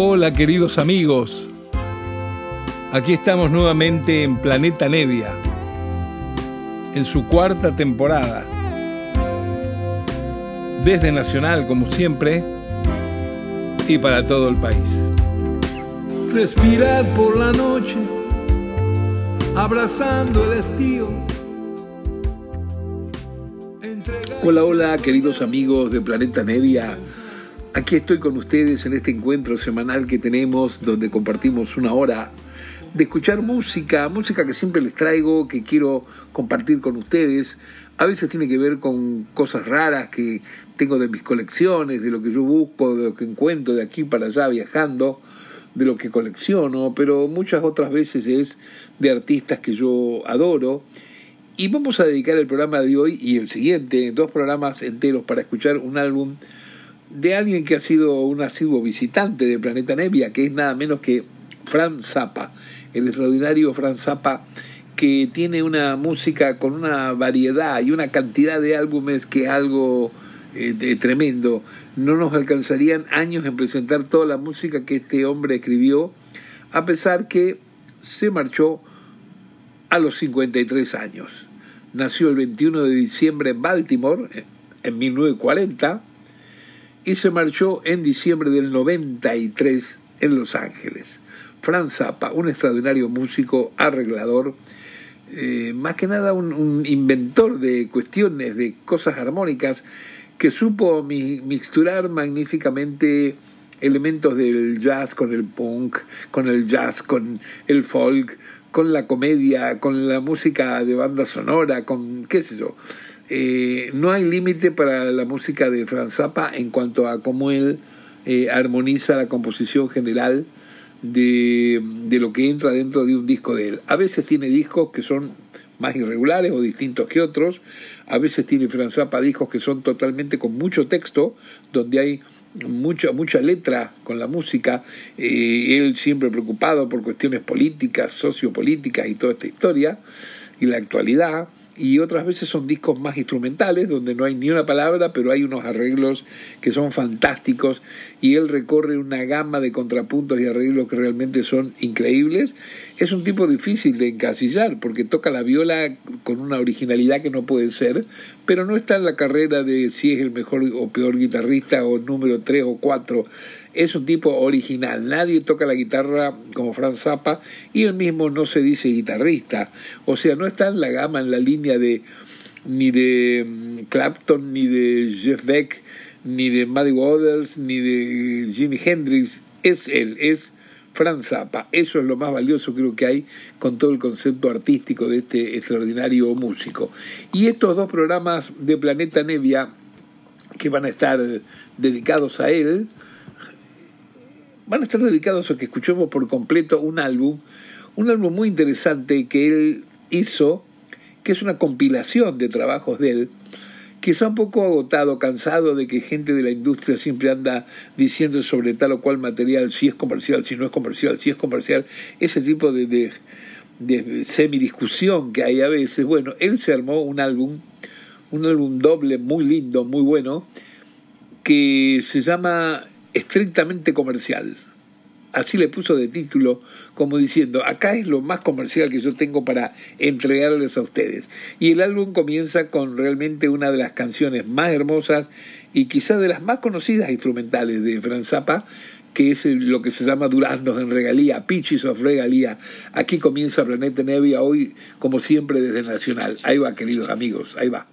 Hola queridos amigos, aquí estamos nuevamente en Planeta Nevia, en su cuarta temporada. Desde Nacional, como siempre, y para todo el país. Respirar por la noche, abrazando el estío. Hola, hola, queridos amigos de Planeta Nevia. Aquí estoy con ustedes en este encuentro semanal que tenemos donde compartimos una hora de escuchar música, música que siempre les traigo, que quiero compartir con ustedes. A veces tiene que ver con cosas raras que tengo de mis colecciones, de lo que yo busco, de lo que encuentro de aquí para allá viajando, de lo que colecciono, pero muchas otras veces es de artistas que yo adoro. Y vamos a dedicar el programa de hoy y el siguiente, dos programas enteros para escuchar un álbum de alguien que ha sido un asiduo visitante de Planeta Nevia, que es nada menos que Fran Zappa, el extraordinario Fran Zappa, que tiene una música con una variedad y una cantidad de álbumes que es algo eh, de tremendo. No nos alcanzarían años en presentar toda la música que este hombre escribió, a pesar que se marchó a los 53 años. Nació el 21 de diciembre en Baltimore, en 1940, y se marchó en diciembre del 93 en Los Ángeles. Franz Zappa, un extraordinario músico, arreglador, eh, más que nada un, inventor de cuestiones, de cosas armónicas, que supo mixturar magníficamente elementos del jazz con el punk, con el jazz, con el folk, con la comedia, con la música de banda sonora, con qué sé yo. Eh, no hay límite para la música de Franz Zappa en cuanto a cómo él eh, armoniza la composición general de, de, lo que entra dentro de un disco de él. A veces tiene discos que son más irregulares o distintos que otros, a veces tiene Franz Zappa discos que son totalmente con mucho texto, donde hay mucha, mucha letra con la música, eh, él siempre preocupado por cuestiones políticas, sociopolíticas y toda esta historia, y la actualidad y otras veces son discos más instrumentales, donde no hay ni una palabra, pero hay unos arreglos que son fantásticos y él recorre una gama de contrapuntos y arreglos que realmente son increíbles. Es un tipo difícil de encasillar porque toca la viola con una originalidad que no puede ser, pero no está en la carrera de si es el mejor o peor guitarrista o número 3 o 4 es un tipo original. Nadie toca la guitarra como Franz Zappa y él mismo no se dice guitarrista. O sea, no está en la gama, en la línea de ni de mm, Clapton, ni de Jeff Beck, ni de Muddy Waters, ni de Jimi Hendrix. Es él, es Franz Zappa. Eso es lo más valioso creo que hay con todo el concepto artístico de este extraordinario músico. Y estos dos programas de Planeta Nevia que van a estar dedicados a él, van a estar dedicados a que escuchemos por completo un álbum, un álbum muy interesante que él hizo, que es una compilación de trabajos de él, quizá un poco agotado, cansado de que gente de la industria siempre anda diciendo sobre tal o cual material si es comercial, si no es comercial, si es comercial, ese tipo de, de, de semidiscusión que hay a veces. Bueno, él se armó un álbum, un álbum doble muy lindo, muy bueno, que se llama estrictamente comercial. Así le puso de título, como diciendo, acá es lo más comercial que yo tengo para entregarles a ustedes. Y el álbum comienza con realmente una de las canciones más hermosas y quizás de las más conocidas instrumentales de Franz Zappa, que es lo que se llama Duraznos en Regalía, Pitches of Regalía. Aquí comienza Planeta Nevia hoy, como siempre, desde Nacional. Ahí va, queridos amigos, ahí va.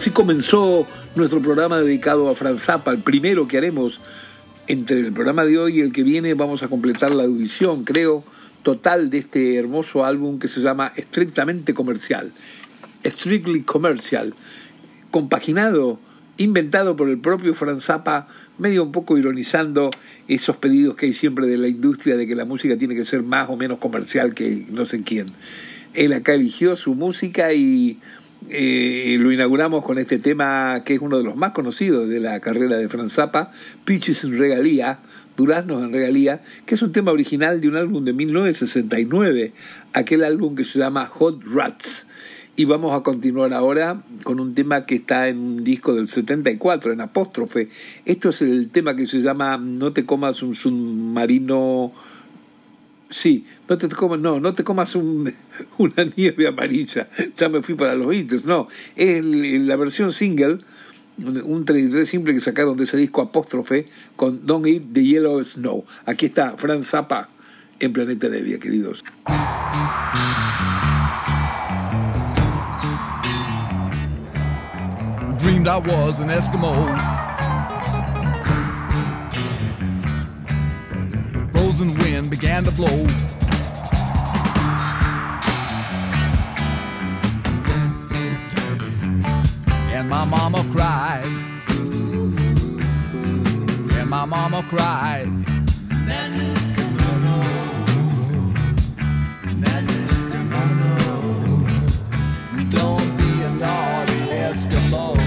Así comenzó nuestro programa dedicado a Franz Zappa, el primero que haremos entre el programa de hoy y el que viene. Vamos a completar la audición, creo, total de este hermoso álbum que se llama Estrictamente Comercial, Strictly Commercial, compaginado, inventado por el propio Franz Zappa, medio un poco ironizando esos pedidos que hay siempre de la industria de que la música tiene que ser más o menos comercial que no sé quién. Él acá eligió su música y eh, lo inauguramos con este tema que es uno de los más conocidos de la carrera de Franz Zappa, Pitches en Regalía, Duraznos en Regalía, que es un tema original de un álbum de 1969, aquel álbum que se llama Hot Rats. Y vamos a continuar ahora con un tema que está en un disco del 74, en apóstrofe. Esto es el tema que se llama No te comas un submarino Sí, no te comas, no, no te comas un, una nieve amarilla. Ya me fui para los Beatles, no. Es la versión single, un 33 simple que sacaron de ese disco apóstrofe con Don't Eat the Yellow Snow. Aquí está Franz Zappa en Planeta Nevia, queridos. Dreamed I was an Eskimo. frozen wind began to blow. And my mama cried. And my mama cried. Don't be a naughty Eskimo.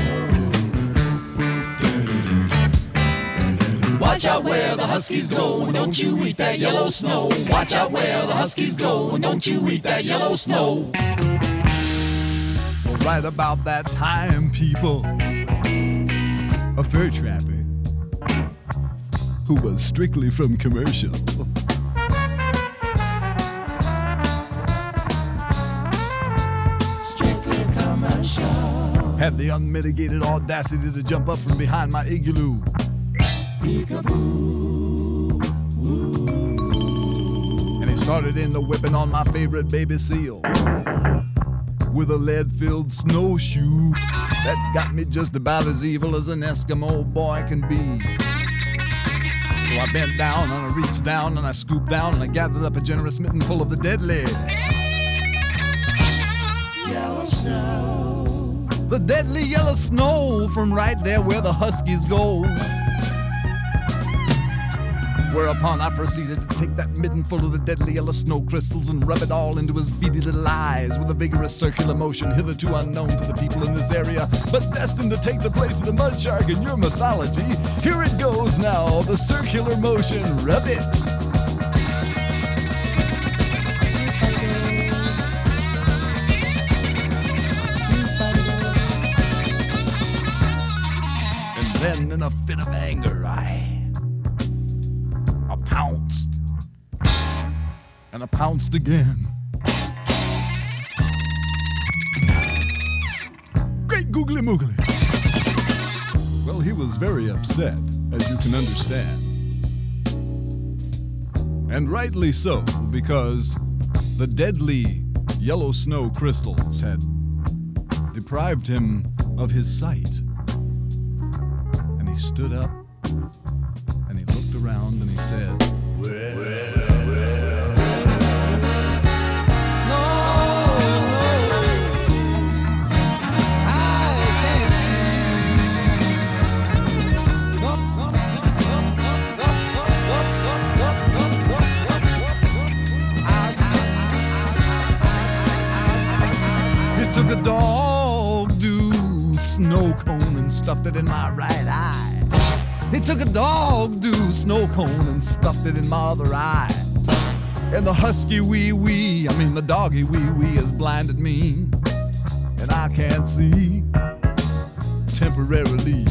Watch out where the Huskies go, don't you eat that yellow snow. Watch out where the Huskies go, don't you eat that yellow snow. Right about that time, people, a fur trapper who was strictly from commercial. Strictly commercial. Had the unmitigated audacity to jump up from behind my igloo and he started in the whipping on my favorite baby seal with a lead filled snowshoe that got me just about as evil as an Eskimo boy can be. So I bent down and I reached down and I scooped down and I gathered up a generous mitten full of the deadly yellow snow. The deadly yellow snow from right there where the Huskies go. Whereupon I proceeded to take that midden full of the deadly yellow snow crystals and rub it all into his beady little eyes with a vigorous circular motion hitherto unknown to the people in this area, but destined to take the place of the mud shark in your mythology. Here it goes now, the circular motion. Rub it. And then in a fit of anger, pounced again. Great googly moogly. Well, he was very upset, as you can understand. And rightly so, because the deadly yellow snow crystals had deprived him of his sight. And he stood up and he looked around and he said, stuffed it in my right eye. He took a dog do snow cone and stuffed it in my other eye. And the husky wee wee, I mean the doggy wee wee, has blinded me. And I can't see temporarily.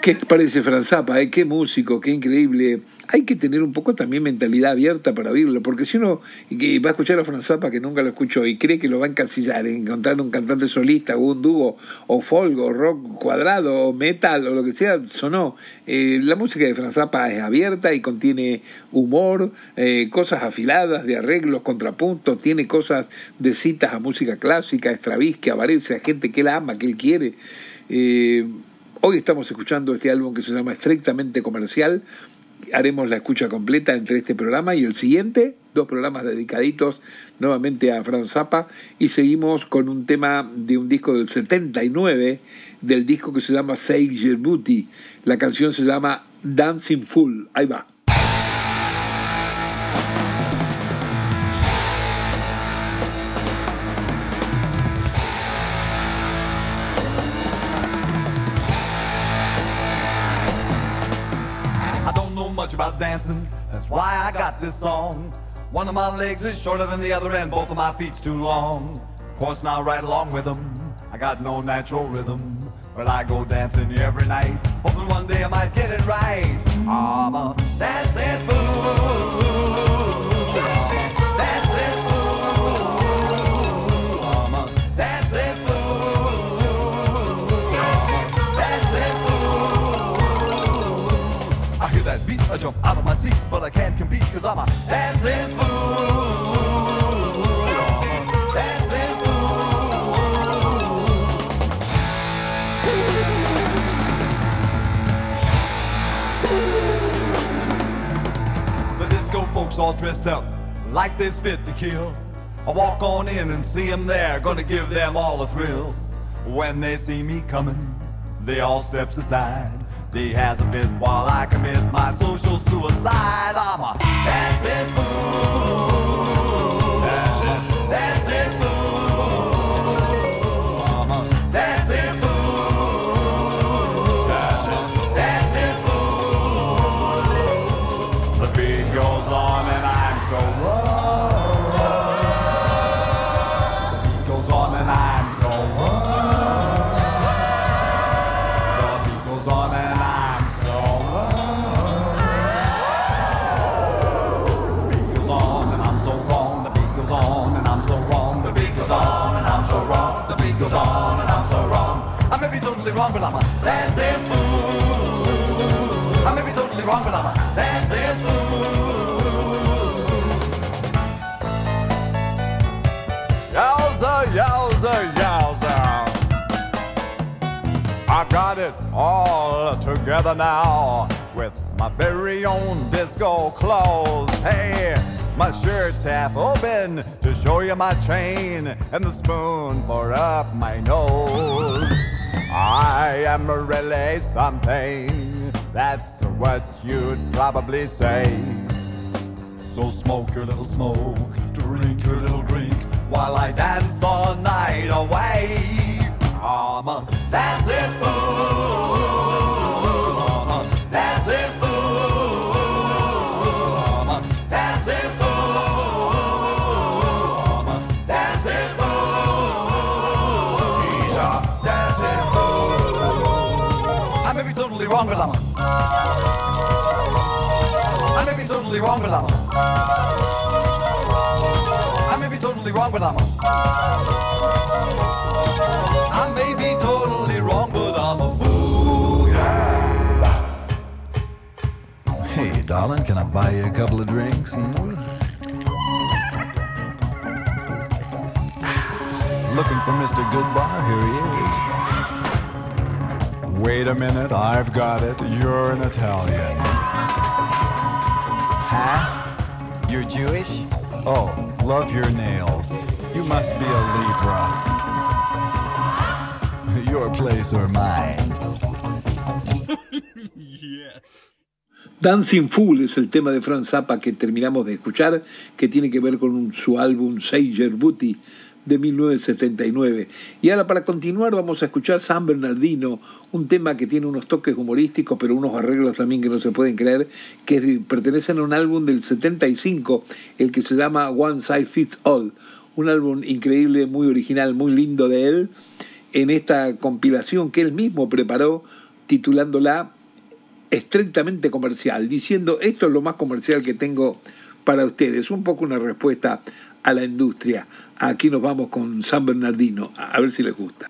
¿Qué parece Franz Zappa? Eh? Qué músico, qué increíble. Hay que tener un poco también mentalidad abierta para oírlo, porque si uno va a escuchar a Franz Zappa que nunca lo escuchó y cree que lo va a encasillar, encontrar un cantante solista o un dúo o folk o rock cuadrado o metal o lo que sea, sonó. Eh, la música de Franz Zappa es abierta y contiene humor, eh, cosas afiladas de arreglos, contrapuntos, tiene cosas de citas a música clásica, Stravinsky, aparece a gente que él ama, que él quiere. Eh, Hoy estamos escuchando este álbum que se llama Estrictamente Comercial. Haremos la escucha completa entre este programa y el siguiente, dos programas dedicaditos nuevamente a Franz Zappa y seguimos con un tema de un disco del 79, del disco que se llama Sage Booty. La canción se llama Dancing Full. Ahí va. Dancing, that's why I got this song. One of my legs is shorter than the other, and both of my feet's too long. Of course, now right along with them, I got no natural rhythm. But I go dancing every night, hoping one day I might get it right. I'm a dancing fool. I jump out of my but I can't compete cause I'm a dancing fool. Dancing fool. The disco folks all dressed up like they're fit to kill. I walk on in and see them there, gonna give them all a thrill. When they see me coming, they all steps aside. He has a fit while I commit my social suicide. I'm a dancing fool. Dancing, fool. dancing fool. I'm a fool. I may be totally wrong, but I'm a dancing fool. Yowza, yowza, yowza. I got it all together now with my very own disco clothes. Hey, my shirt's half open to show you my chain and the spoon for up my nose. I am really something. That's what you'd probably say. So smoke your little smoke, drink your little drink, while I dance the night away. I'm a dancing fool. Darling, can I buy you a couple of drinks? Hmm? Looking for Mr. Goodbar? Here he is. Wait a minute, I've got it. You're an Italian. Huh? You're Jewish? Oh, love your nails. You must be a Libra. Your place or mine. Dancing Fool es el tema de Franz Zappa que terminamos de escuchar, que tiene que ver con su álbum Sager Booty de 1979. Y ahora para continuar vamos a escuchar San Bernardino, un tema que tiene unos toques humorísticos, pero unos arreglos también que no se pueden creer, que pertenecen a un álbum del 75, el que se llama One Size Fits All, un álbum increíble, muy original, muy lindo de él, en esta compilación que él mismo preparó titulándola estrictamente comercial, diciendo esto es lo más comercial que tengo para ustedes. Un poco una respuesta a la industria. Aquí nos vamos con San Bernardino, a ver si les gusta.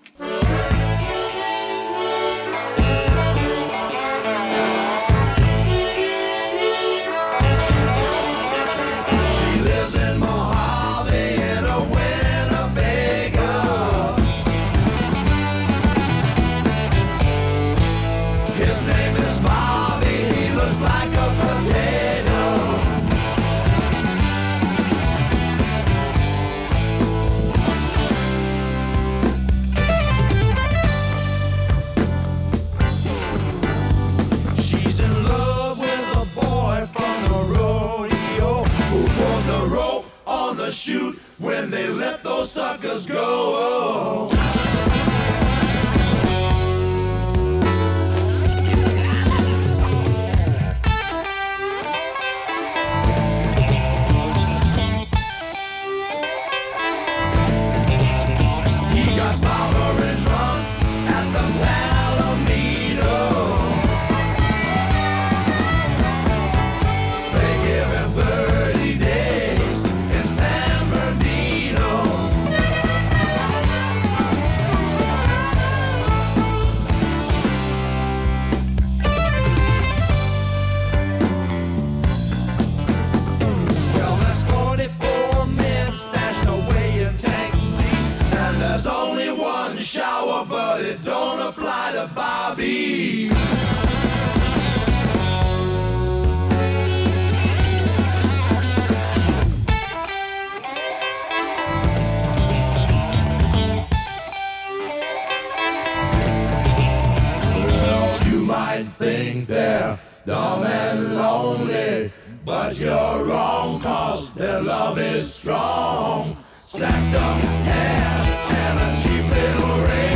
But you're wrong, cause their love is strong. Stacked up hair and a cheap little ring.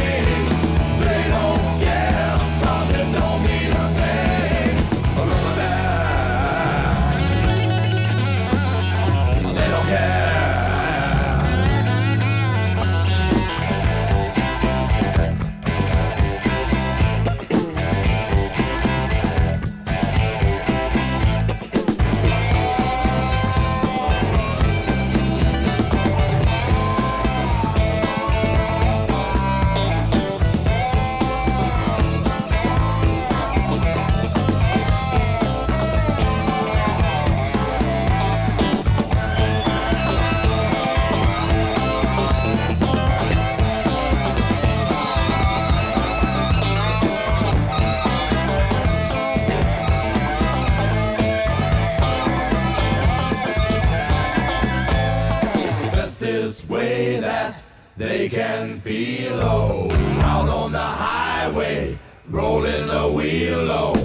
and feel low. Out on the highway, rolling the wheel low.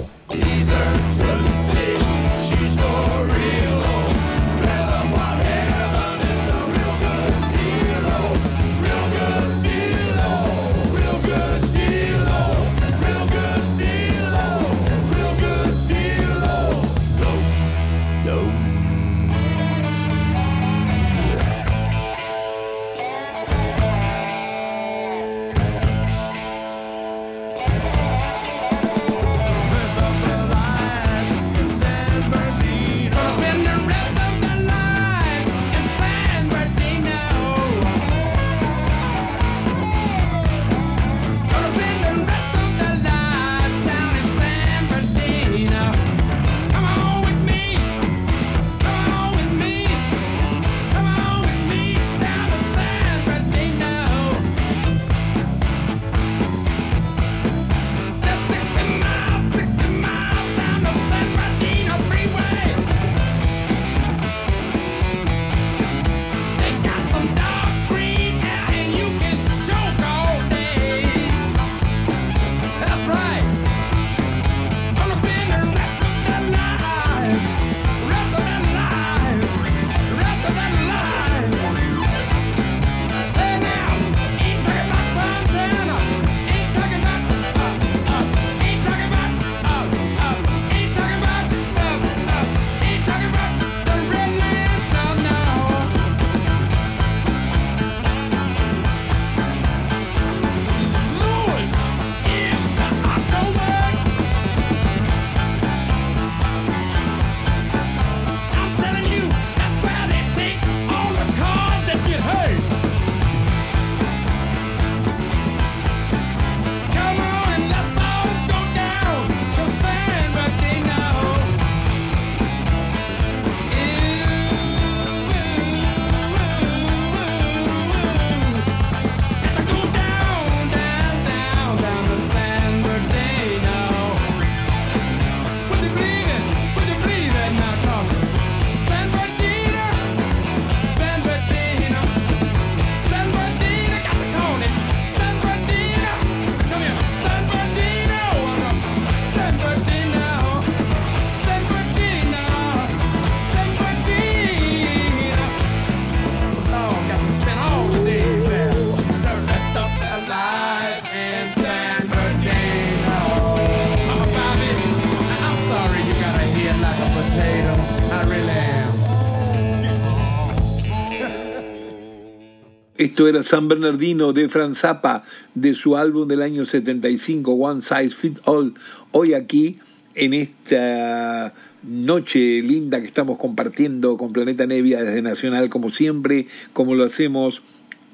Esto era San Bernardino de Franz Zappa, de su álbum del año 75, One Size Fit All. Hoy aquí, en esta noche linda que estamos compartiendo con Planeta Nevia desde Nacional, como siempre, como lo hacemos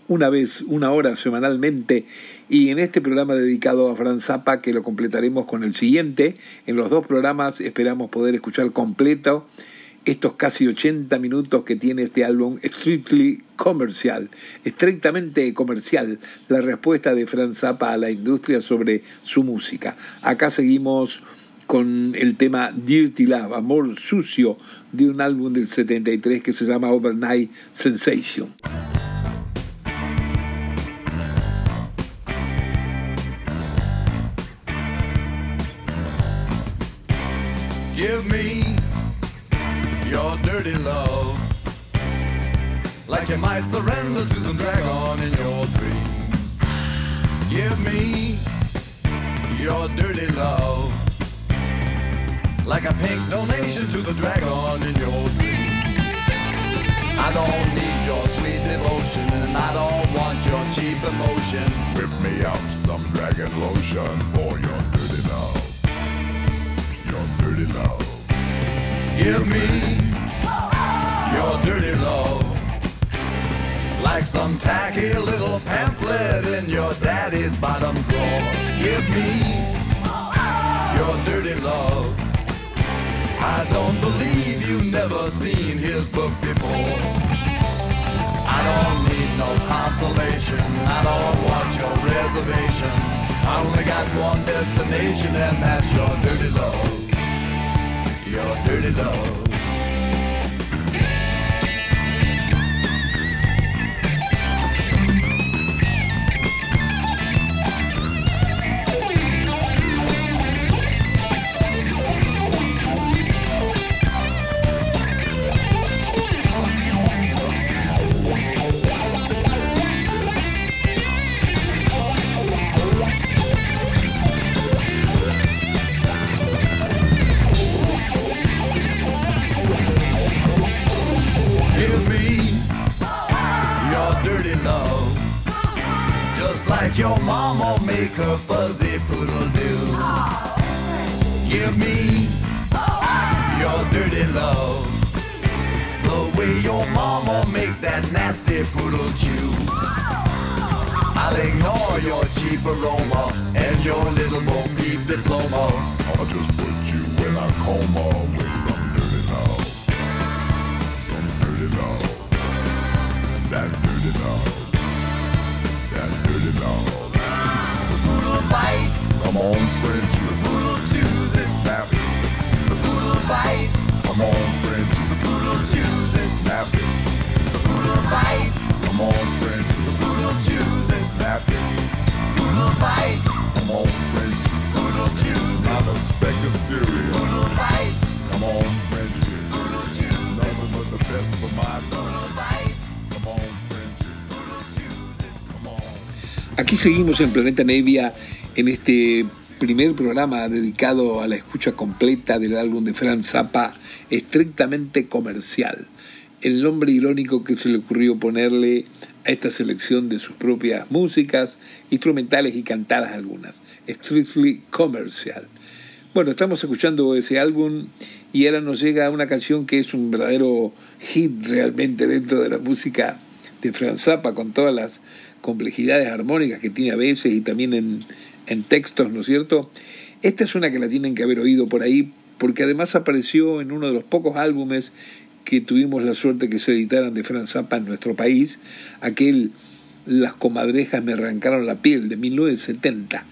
una vez, una hora semanalmente, y en este programa dedicado a Franz Zappa, que lo completaremos con el siguiente. En los dos programas esperamos poder escuchar completo estos casi 80 minutos que tiene este álbum strictly comercial, estrictamente comercial, la respuesta de Franz Zappa a la industria sobre su música. Acá seguimos con el tema Dirty Love, Amor Sucio, de un álbum del 73 que se llama Overnight Sensation. Give me your dirty love. Like you might surrender to some dragon in your dreams. Give me your dirty love. Like a pink donation to the dragon in your dreams. I don't need your sweet devotion, and I don't want your cheap emotion. Whip me up some dragon lotion for Give me your dirty love. Like some tacky little pamphlet in your daddy's bottom drawer. Give me your dirty love. I don't believe you've never seen his book before. I don't need no consolation. I don't want your reservation. I only got one destination, and that's your dirty love. Your dirty love. Love. That dirty love. The poodle bites, Come on, Frenchie. the poodle chews it. Snap. The poodle bites, Come on, Frenchie. the poodle chews it. Snap. The poodle bites, Come on, Frenchie. the poodle chews it. Snap. Poodle bites, Come on, Frenchie. poodle it. Not a speck of cereal. Poodle bites, Come on, it. Nothing but the best for my dog. Aquí seguimos en Planeta Nevia en este primer programa dedicado a la escucha completa del álbum de Franz Zappa, estrictamente comercial. El nombre irónico que se le ocurrió ponerle a esta selección de sus propias músicas, instrumentales y cantadas algunas. Strictly Commercial. Bueno, estamos escuchando ese álbum y ahora nos llega una canción que es un verdadero hit realmente dentro de la música de Franz Zappa, con todas las complejidades armónicas que tiene a veces y también en, en textos, ¿no es cierto? Esta es una que la tienen que haber oído por ahí, porque además apareció en uno de los pocos álbumes que tuvimos la suerte que se editaran de Franz Zappa en nuestro país, aquel Las comadrejas me arrancaron la piel de 1970.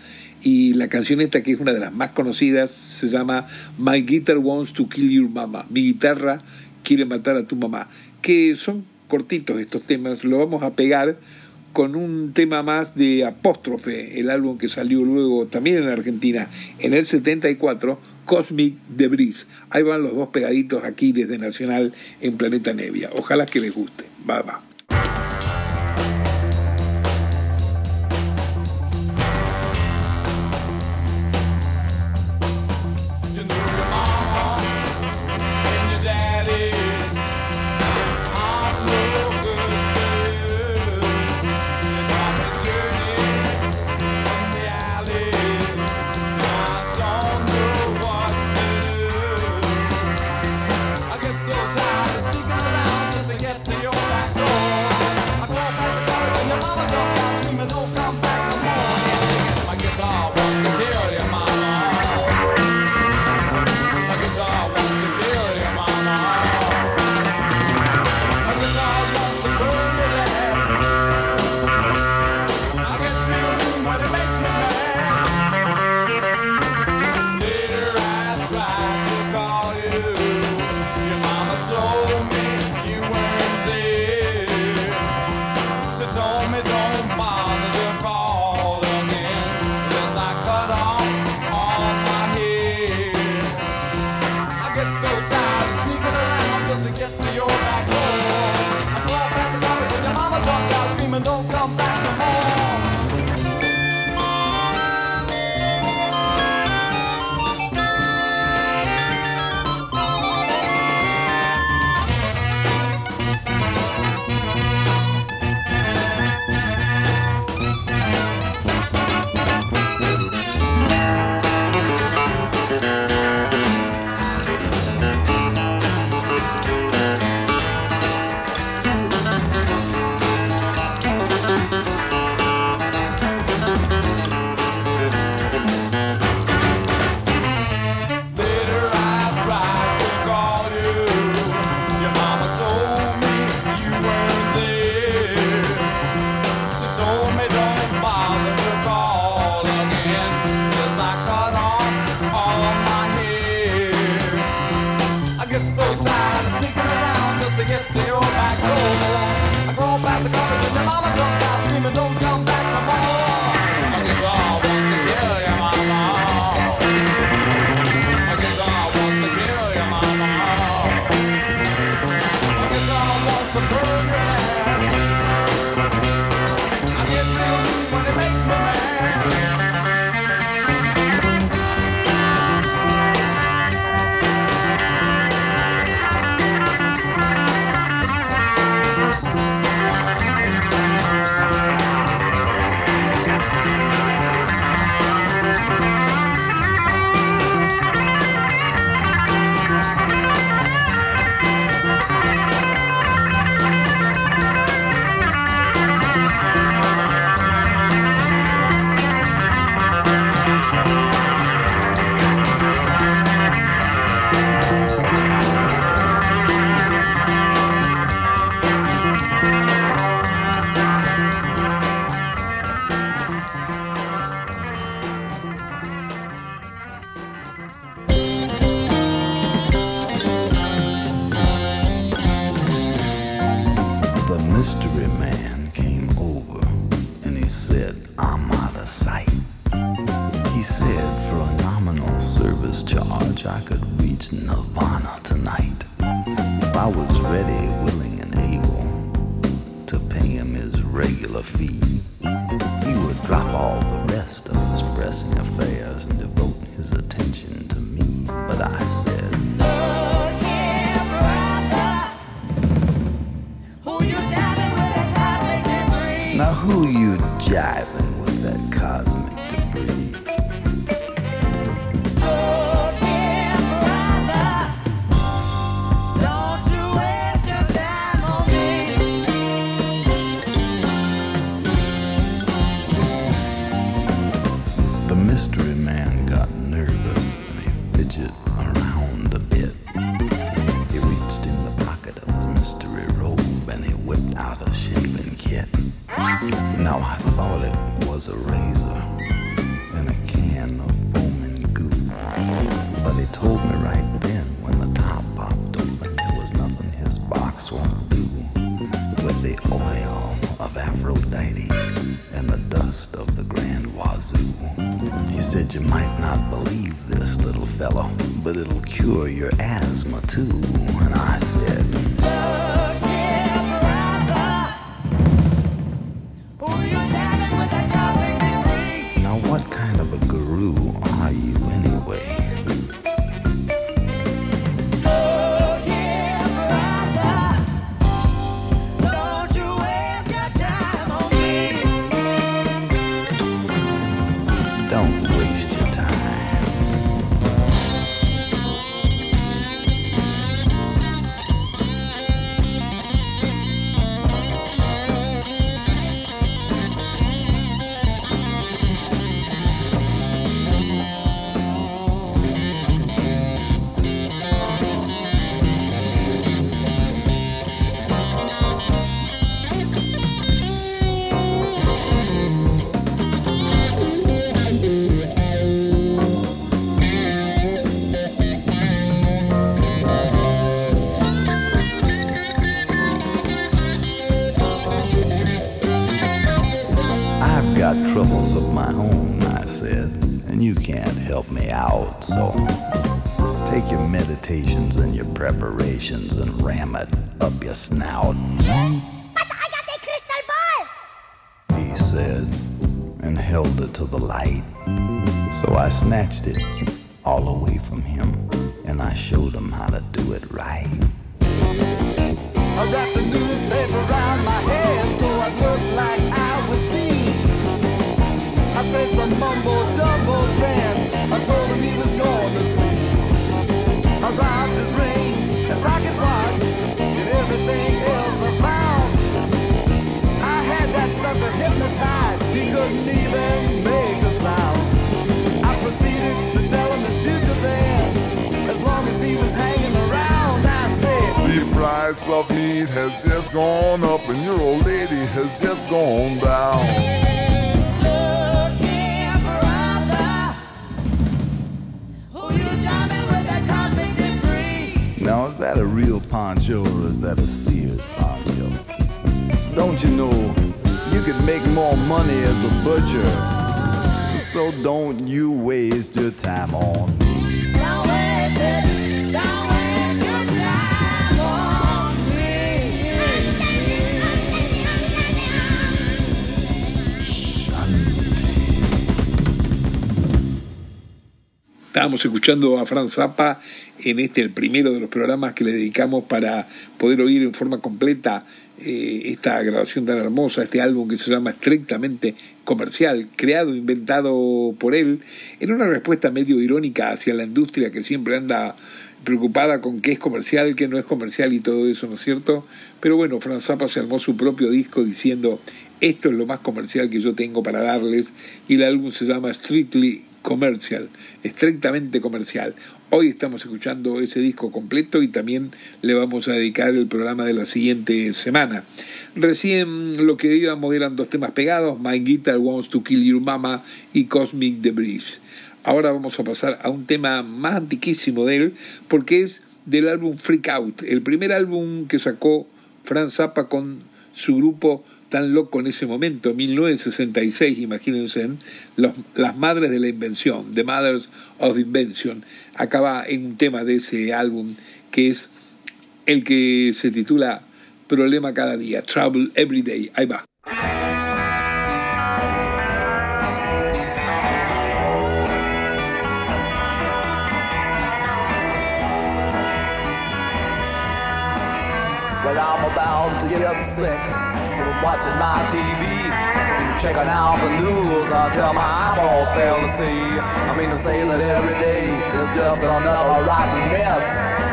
Y la canción esta, que es una de las más conocidas, se llama My Guitar Wants to Kill Your Mama. Mi guitarra quiere matar a tu mamá. Que son cortitos estos temas, lo vamos a pegar con un tema más de Apóstrofe, el álbum que salió luego también en Argentina en el 74, Cosmic Debris. Ahí van los dos pegaditos aquí desde Nacional en Planeta Nevia. Ojalá que les guste. Va, va. discharge, I could reach nirvana tonight. If I was ready, willing, and able to pay him his regular fee, he would drop all the rest of his pressing affairs and devote his attention to me. But I said, Look here, brother. Who you jiving with cosmic? Now who you jiving? That a real poncho or is that a Sears poncho? Don't you know you could make more money as a butcher? So don't you waste your time on me. Don't waste it. Estábamos escuchando a Franz Zappa en este, el primero de los programas que le dedicamos para poder oír en forma completa eh, esta grabación tan hermosa, este álbum que se llama estrictamente comercial, creado, inventado por él, en una respuesta medio irónica hacia la industria que siempre anda preocupada con qué es comercial, qué no es comercial y todo eso, ¿no es cierto? Pero bueno, Franz Zappa se armó su propio disco diciendo, esto es lo más comercial que yo tengo para darles, y el álbum se llama Strictly Commercial, estrictamente comercial. Hoy estamos escuchando ese disco completo y también le vamos a dedicar el programa de la siguiente semana. Recién lo que íbamos eran dos temas pegados, My Guitar Wants to Kill Your Mama y Cosmic Debris. Ahora vamos a pasar a un tema más antiquísimo de él, porque es del álbum Freak Out, el primer álbum que sacó Franz Zappa con su grupo tan loco en ese momento, 1966, imagínense, las madres de la invención, The Mothers of Invention, acaba en un tema de ese álbum que es el que se titula Problema cada día, Trouble Every Day. Ahí va. I'm about to get watching my TV. Checking out the news until my eyeballs fail to see. I mean to say that every day is just another rotten mess.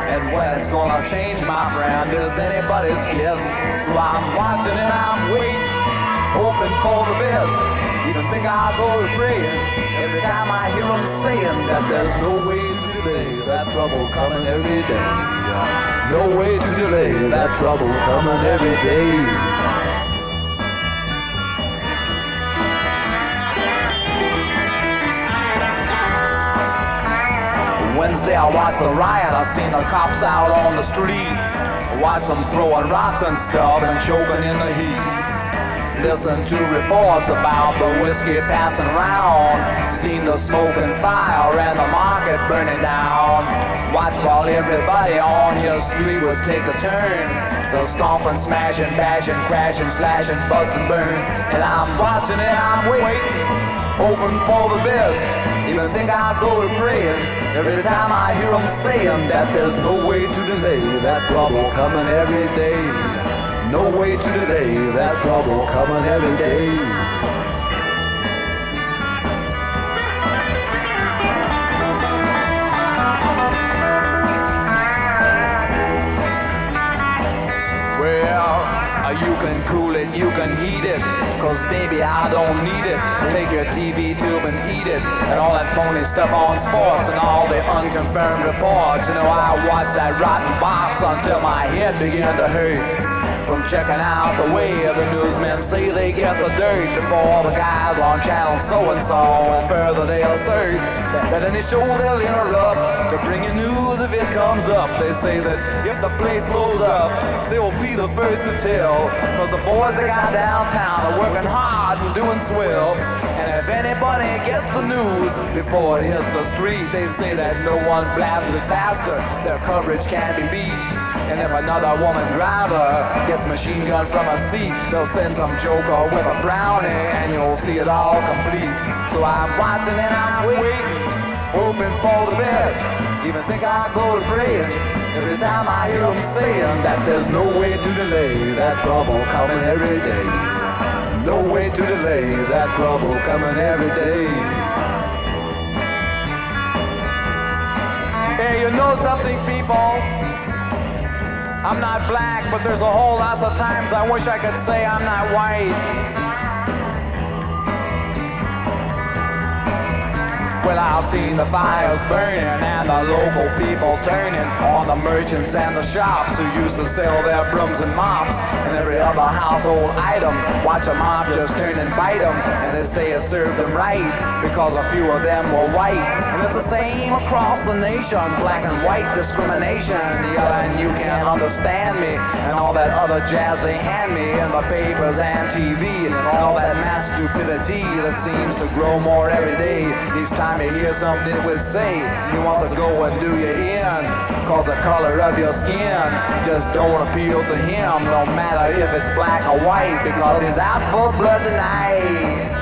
And when it's gonna change, my friend, is anybody's guess. So I'm watching and I'm waiting, hoping for the best. Even think I'll go to praying every time I hear them saying that there's no way to delay that trouble coming every day. No way to delay that trouble coming every day. Wednesday I watched the riot, I seen the cops out on the street. Watch them throwing rocks and stuff and choking in the heat. Listen to reports about the whiskey passing around. Seen the smoke and fire and the market burning down. Watch while everybody on your street would take a turn. The stomping, smashing, bashing, crashing, slashing, busting, burn. And I'm watching it, I'm waiting, hoping for the best. Even think I'll go to praying every time I hear them saying that there's no way to delay that trouble coming every day. No way to delay that trouble coming every day. You can cool it, you can heat it. Cause baby, I don't need it. Take your TV tube and eat it. And all that phony stuff on sports and all the unconfirmed reports. You know, I watched that rotten box until my head began to hurt. From checking out the way the newsmen say they get the dirt before the guys on channel so and so. And further, they assert that any show they'll interrupt to bring you news if it comes up. They say that if the place blows up, they will be the first to tell. Cause the boys they got downtown are working hard and doing swell. And if anybody gets the news before it hits the street, they say that no one blabs it faster. Their coverage can be beat. And if another woman driver gets machine gun from a seat, they'll send some joker with a brownie and you'll see it all complete. So I'm watching and I'm waiting, hoping for the best. Even think I'll go to praying every time I hear them saying that there's no way to delay that trouble coming every day. No way to delay that trouble coming every day. Hey, you know something, people? I'm not black, but there's a whole lot of times I wish I could say I'm not white. Well, I've seen the fires burning and the local people turning on the merchants and the shops who used to sell their brooms and mops and every other household item. Watch a mob just turn and bite them, and they say it served them right because a few of them were white. It's the same across the nation, black and white discrimination. Yeah, and you can't understand me, and all that other jazz they hand me in the papers and TV, and all that mass stupidity that seems to grow more every day. Each time you hear something would say, he wants to go and do you in. Cause the color of your skin just don't appeal to him, no matter if it's black or white, because he's out for blood tonight.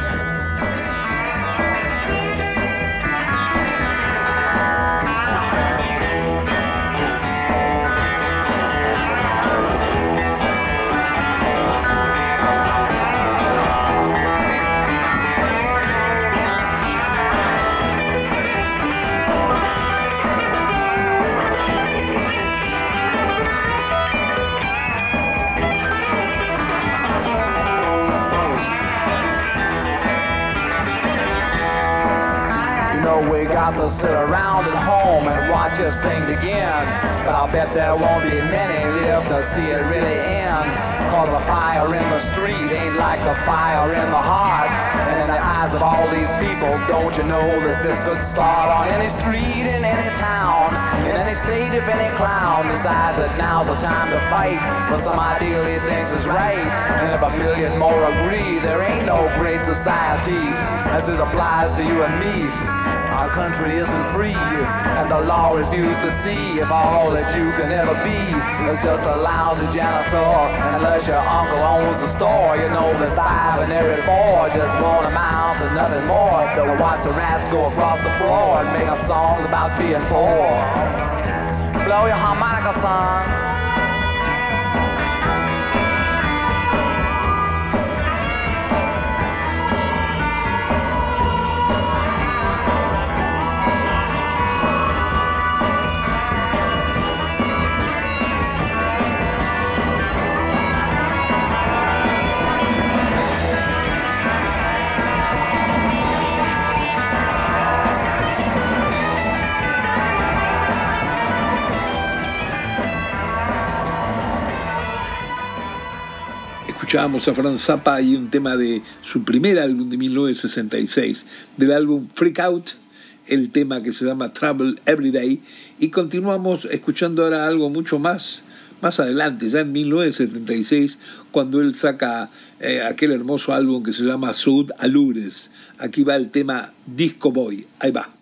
Sit around at home and watch this thing begin. But I'll bet there won't be many live to see it really end. Cause a fire in the street ain't like a fire in the heart. And in the eyes of all these people, don't you know that this could start on any street in any town, in any state if any clown decides that now's the time to fight for some ideal he thinks is right. And if a million more agree, there ain't no great society as it applies to you and me. Our country isn't free, and the law refuses to see if all that you can ever be is just a lousy janitor. Unless your uncle owns the store, you know that five and every four just won't amount to nothing more than the rats go across the floor and make up songs about being poor. Blow your harmonica, son. Escuchábamos a Franz Zappa y un tema de su primer álbum de 1966, del álbum Freak Out, el tema que se llama Trouble Every Day, y continuamos escuchando ahora algo mucho más, más adelante, ya en 1976, cuando él saca eh, aquel hermoso álbum que se llama Sud Alures. Aquí va el tema Disco Boy, ahí va.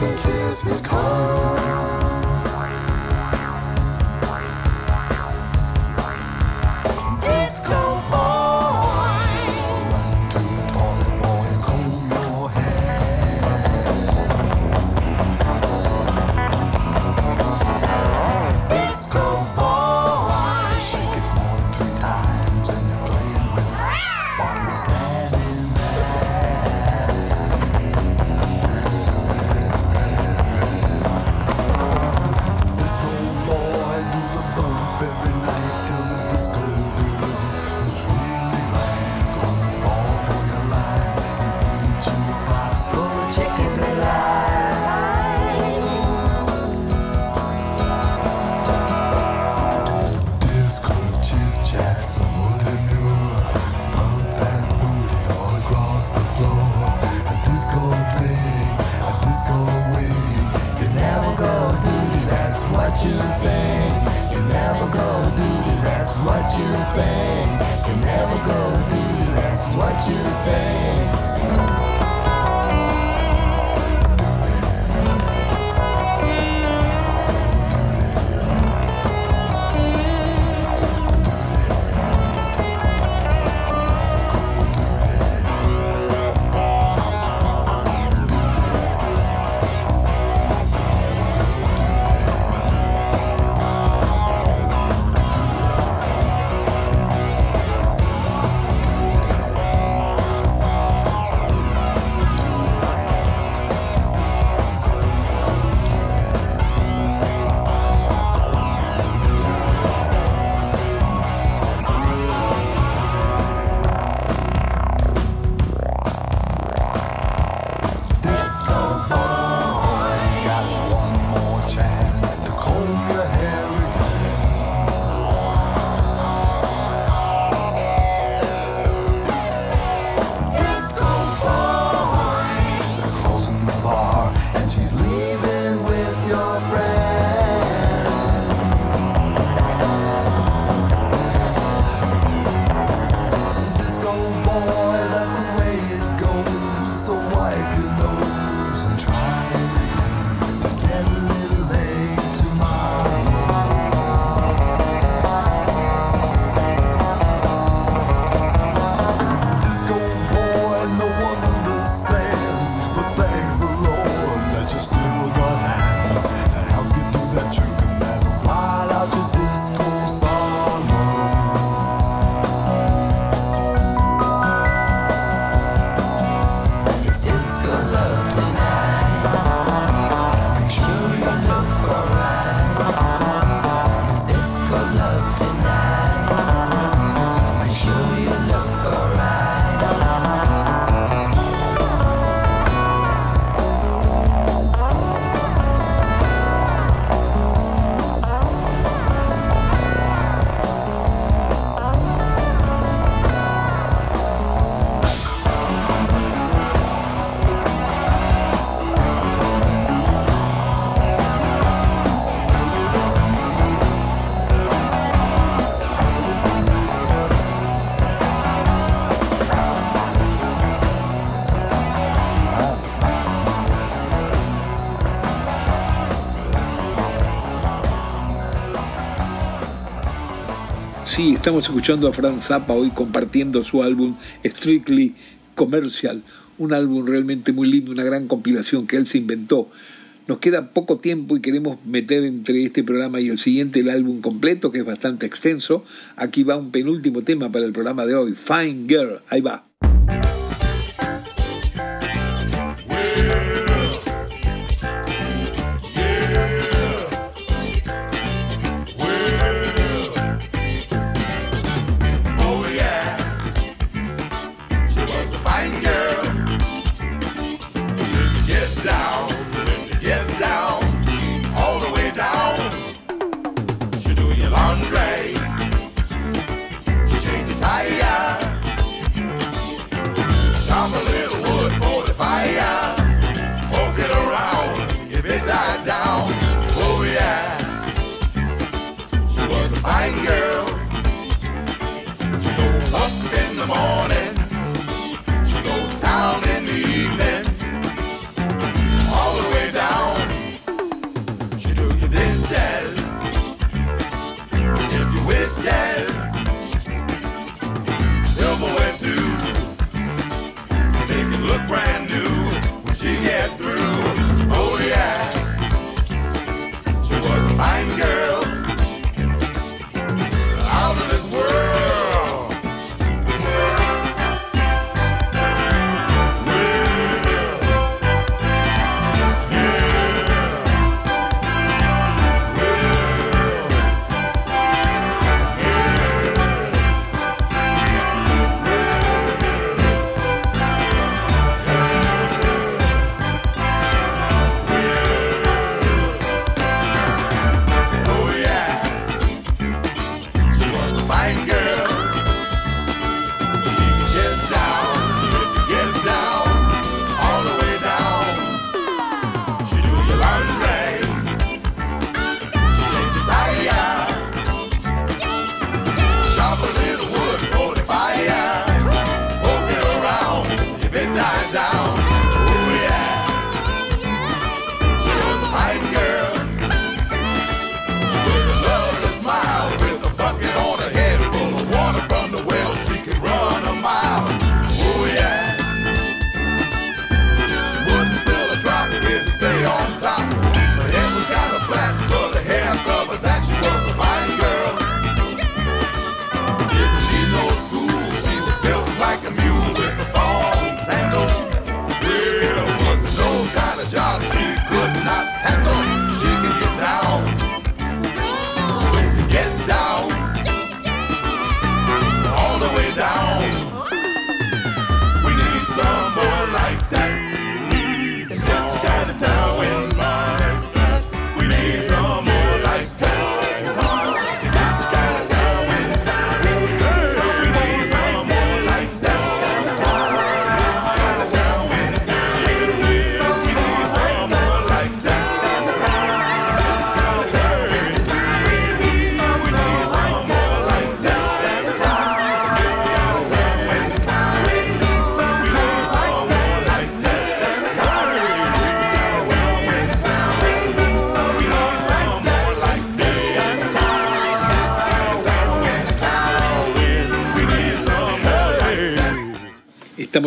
the kiss. sí, estamos escuchando a Franz Zappa hoy compartiendo su álbum Strictly Commercial, un álbum realmente muy lindo, una gran compilación que él se inventó. Nos queda poco tiempo y queremos meter entre este programa y el siguiente el álbum completo, que es bastante extenso. Aquí va un penúltimo tema para el programa de hoy, Fine Girl, ahí va. was fine girl.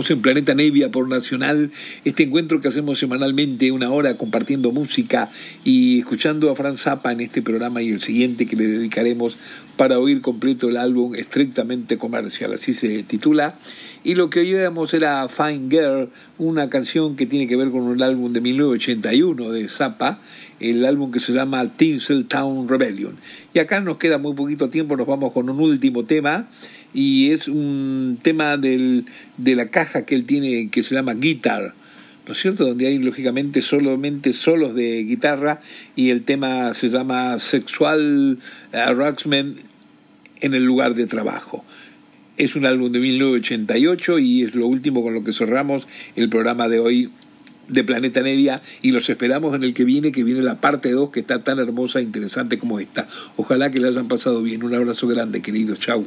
Estamos en Planeta Nevia por Nacional, este encuentro que hacemos semanalmente, una hora compartiendo música y escuchando a Franz Zappa en este programa y el siguiente que le dedicaremos para oír completo el álbum estrictamente comercial, así se titula. Y lo que oíamos era Fine Girl, una canción que tiene que ver con un álbum de 1981 de Zappa, el álbum que se llama Tinseltown Rebellion. Y acá nos queda muy poquito tiempo, nos vamos con un último tema y es un tema del, de la caja que él tiene que se llama Guitar, ¿no es cierto? Donde hay lógicamente solamente solos de guitarra y el tema se llama Sexual Harassment en el lugar de trabajo. Es un álbum de 1988 y es lo último con lo que cerramos el programa de hoy de Planeta Nevia y los esperamos en el que viene, que viene la parte 2 que está tan hermosa e interesante como esta. Ojalá que la hayan pasado bien. Un abrazo grande, queridos. Chau.